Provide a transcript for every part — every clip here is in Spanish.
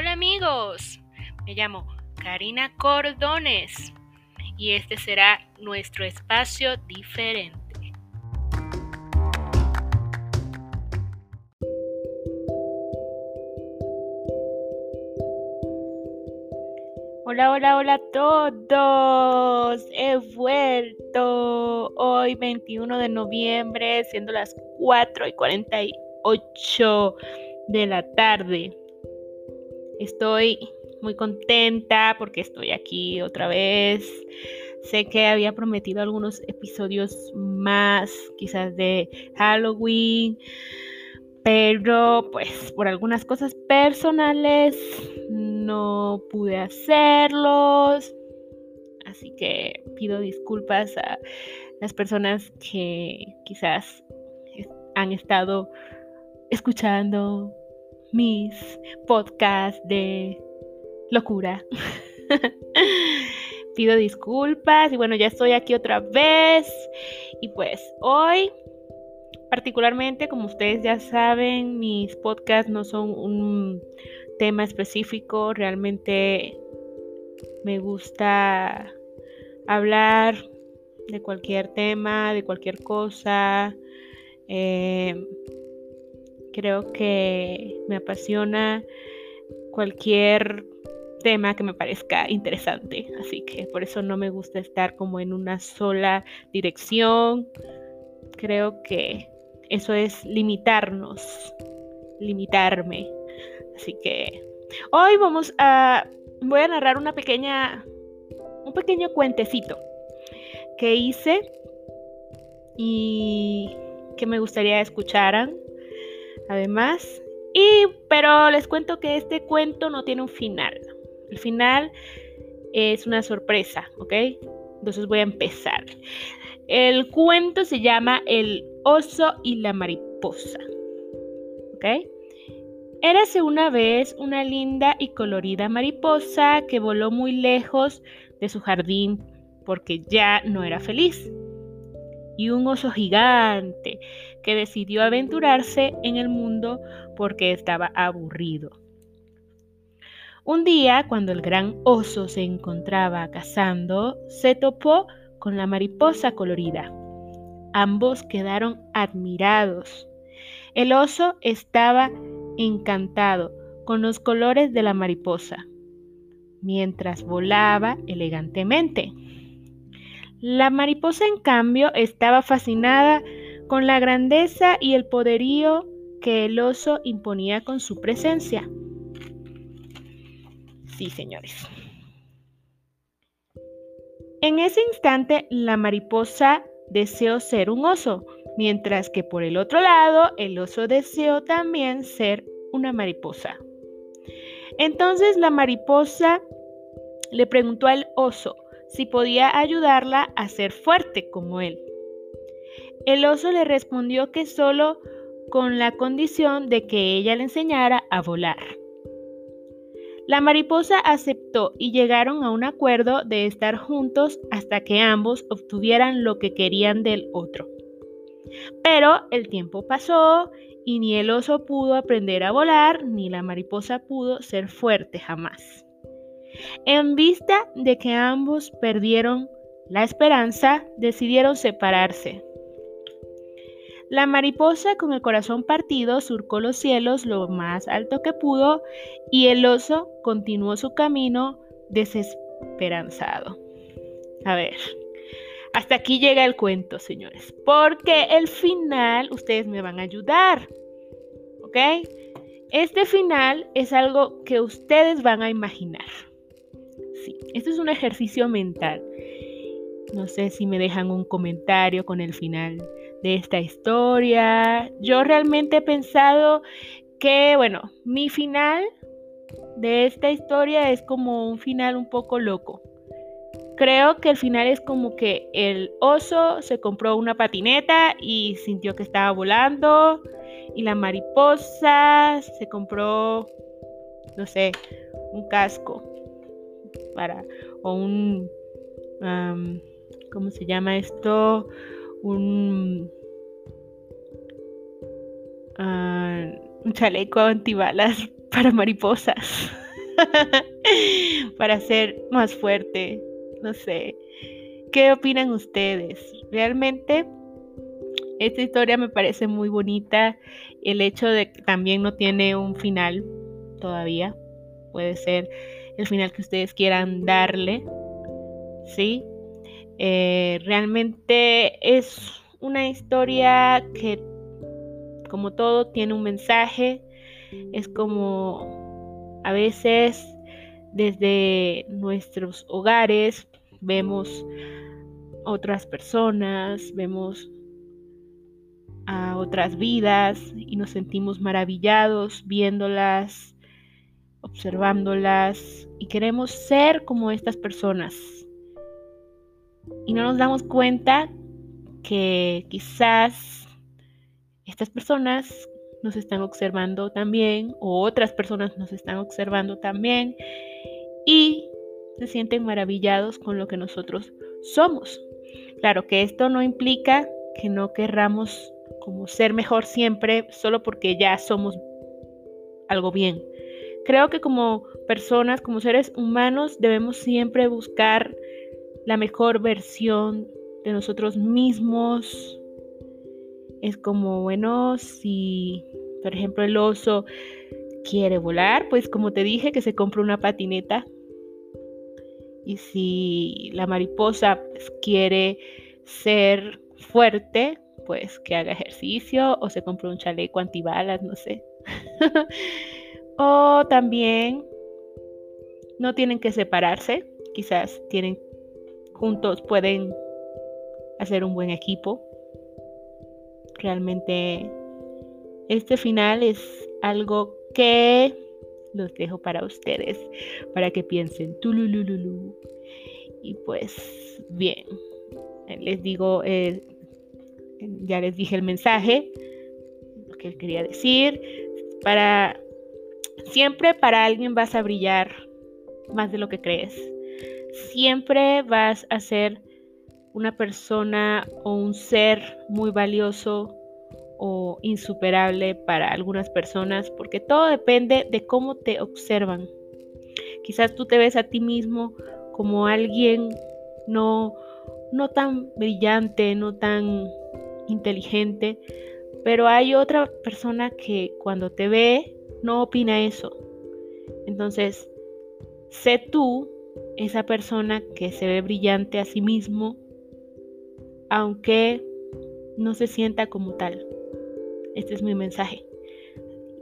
Hola amigos, me llamo Karina Cordones y este será nuestro espacio diferente. Hola, hola, hola a todos. He vuelto hoy 21 de noviembre, siendo las 4 y 48 de la tarde. Estoy muy contenta porque estoy aquí otra vez. Sé que había prometido algunos episodios más, quizás de Halloween, pero pues por algunas cosas personales no pude hacerlos. Así que pido disculpas a las personas que quizás han estado escuchando mis podcasts de locura. Pido disculpas y bueno, ya estoy aquí otra vez. Y pues hoy, particularmente, como ustedes ya saben, mis podcasts no son un tema específico. Realmente me gusta hablar de cualquier tema, de cualquier cosa. Eh, Creo que me apasiona cualquier tema que me parezca interesante, así que por eso no me gusta estar como en una sola dirección. Creo que eso es limitarnos, limitarme. Así que hoy vamos a voy a narrar una pequeña un pequeño cuentecito que hice y que me gustaría escucharan además. Y, pero les cuento que este cuento no tiene un final. El final es una sorpresa, ¿ok? Entonces voy a empezar. El cuento se llama El oso y la mariposa. ¿Ok? Érase una vez una linda y colorida mariposa que voló muy lejos de su jardín porque ya no era feliz y un oso gigante que decidió aventurarse en el mundo porque estaba aburrido. Un día, cuando el gran oso se encontraba cazando, se topó con la mariposa colorida. Ambos quedaron admirados. El oso estaba encantado con los colores de la mariposa, mientras volaba elegantemente. La mariposa, en cambio, estaba fascinada con la grandeza y el poderío que el oso imponía con su presencia. Sí, señores. En ese instante, la mariposa deseó ser un oso, mientras que por el otro lado, el oso deseó también ser una mariposa. Entonces la mariposa le preguntó al oso, si podía ayudarla a ser fuerte como él. El oso le respondió que solo con la condición de que ella le enseñara a volar. La mariposa aceptó y llegaron a un acuerdo de estar juntos hasta que ambos obtuvieran lo que querían del otro. Pero el tiempo pasó y ni el oso pudo aprender a volar, ni la mariposa pudo ser fuerte jamás. En vista de que ambos perdieron la esperanza, decidieron separarse. La mariposa con el corazón partido surcó los cielos lo más alto que pudo y el oso continuó su camino desesperanzado. A ver, hasta aquí llega el cuento, señores, porque el final ustedes me van a ayudar, ¿ok? Este final es algo que ustedes van a imaginar. Sí, esto es un ejercicio mental. No sé si me dejan un comentario con el final de esta historia. Yo realmente he pensado que, bueno, mi final de esta historia es como un final un poco loco. Creo que el final es como que el oso se compró una patineta y sintió que estaba volando. Y la mariposa se compró, no sé, un casco para, o un, ¿cómo se llama esto? Un, uh, un chaleco antibalas para mariposas. para ser más fuerte. No sé. ¿Qué opinan ustedes? Realmente esta historia me parece muy bonita. El hecho de que también no tiene un final todavía. Puede ser el final que ustedes quieran darle. ¿Sí? Eh, realmente es una historia que, como todo, tiene un mensaje. Es como a veces desde nuestros hogares vemos otras personas, vemos a otras vidas y nos sentimos maravillados viéndolas, observándolas y queremos ser como estas personas. Y no nos damos cuenta que quizás estas personas nos están observando también o otras personas nos están observando también y se sienten maravillados con lo que nosotros somos. Claro que esto no implica que no querramos como ser mejor siempre solo porque ya somos algo bien. Creo que como personas, como seres humanos, debemos siempre buscar la mejor versión de nosotros mismos. Es como, bueno, si, por ejemplo, el oso quiere volar, pues como te dije, que se compre una patineta. Y si la mariposa pues, quiere ser fuerte, pues que haga ejercicio o se compre un chaleco antibalas, no sé. o también no tienen que separarse, quizás tienen juntos pueden hacer un buen equipo. Realmente este final es algo que los dejo para ustedes, para que piensen. Y pues bien, les digo, ya les dije el mensaje, lo que quería decir. Para siempre para alguien vas a brillar más de lo que crees. Siempre vas a ser una persona o un ser muy valioso o insuperable para algunas personas, porque todo depende de cómo te observan. Quizás tú te ves a ti mismo como alguien no, no tan brillante, no tan inteligente, pero hay otra persona que cuando te ve no opina eso. Entonces, sé tú esa persona que se ve brillante a sí mismo aunque no se sienta como tal. Este es mi mensaje.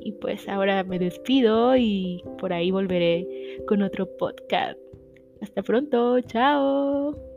Y pues ahora me despido y por ahí volveré con otro podcast. Hasta pronto, chao.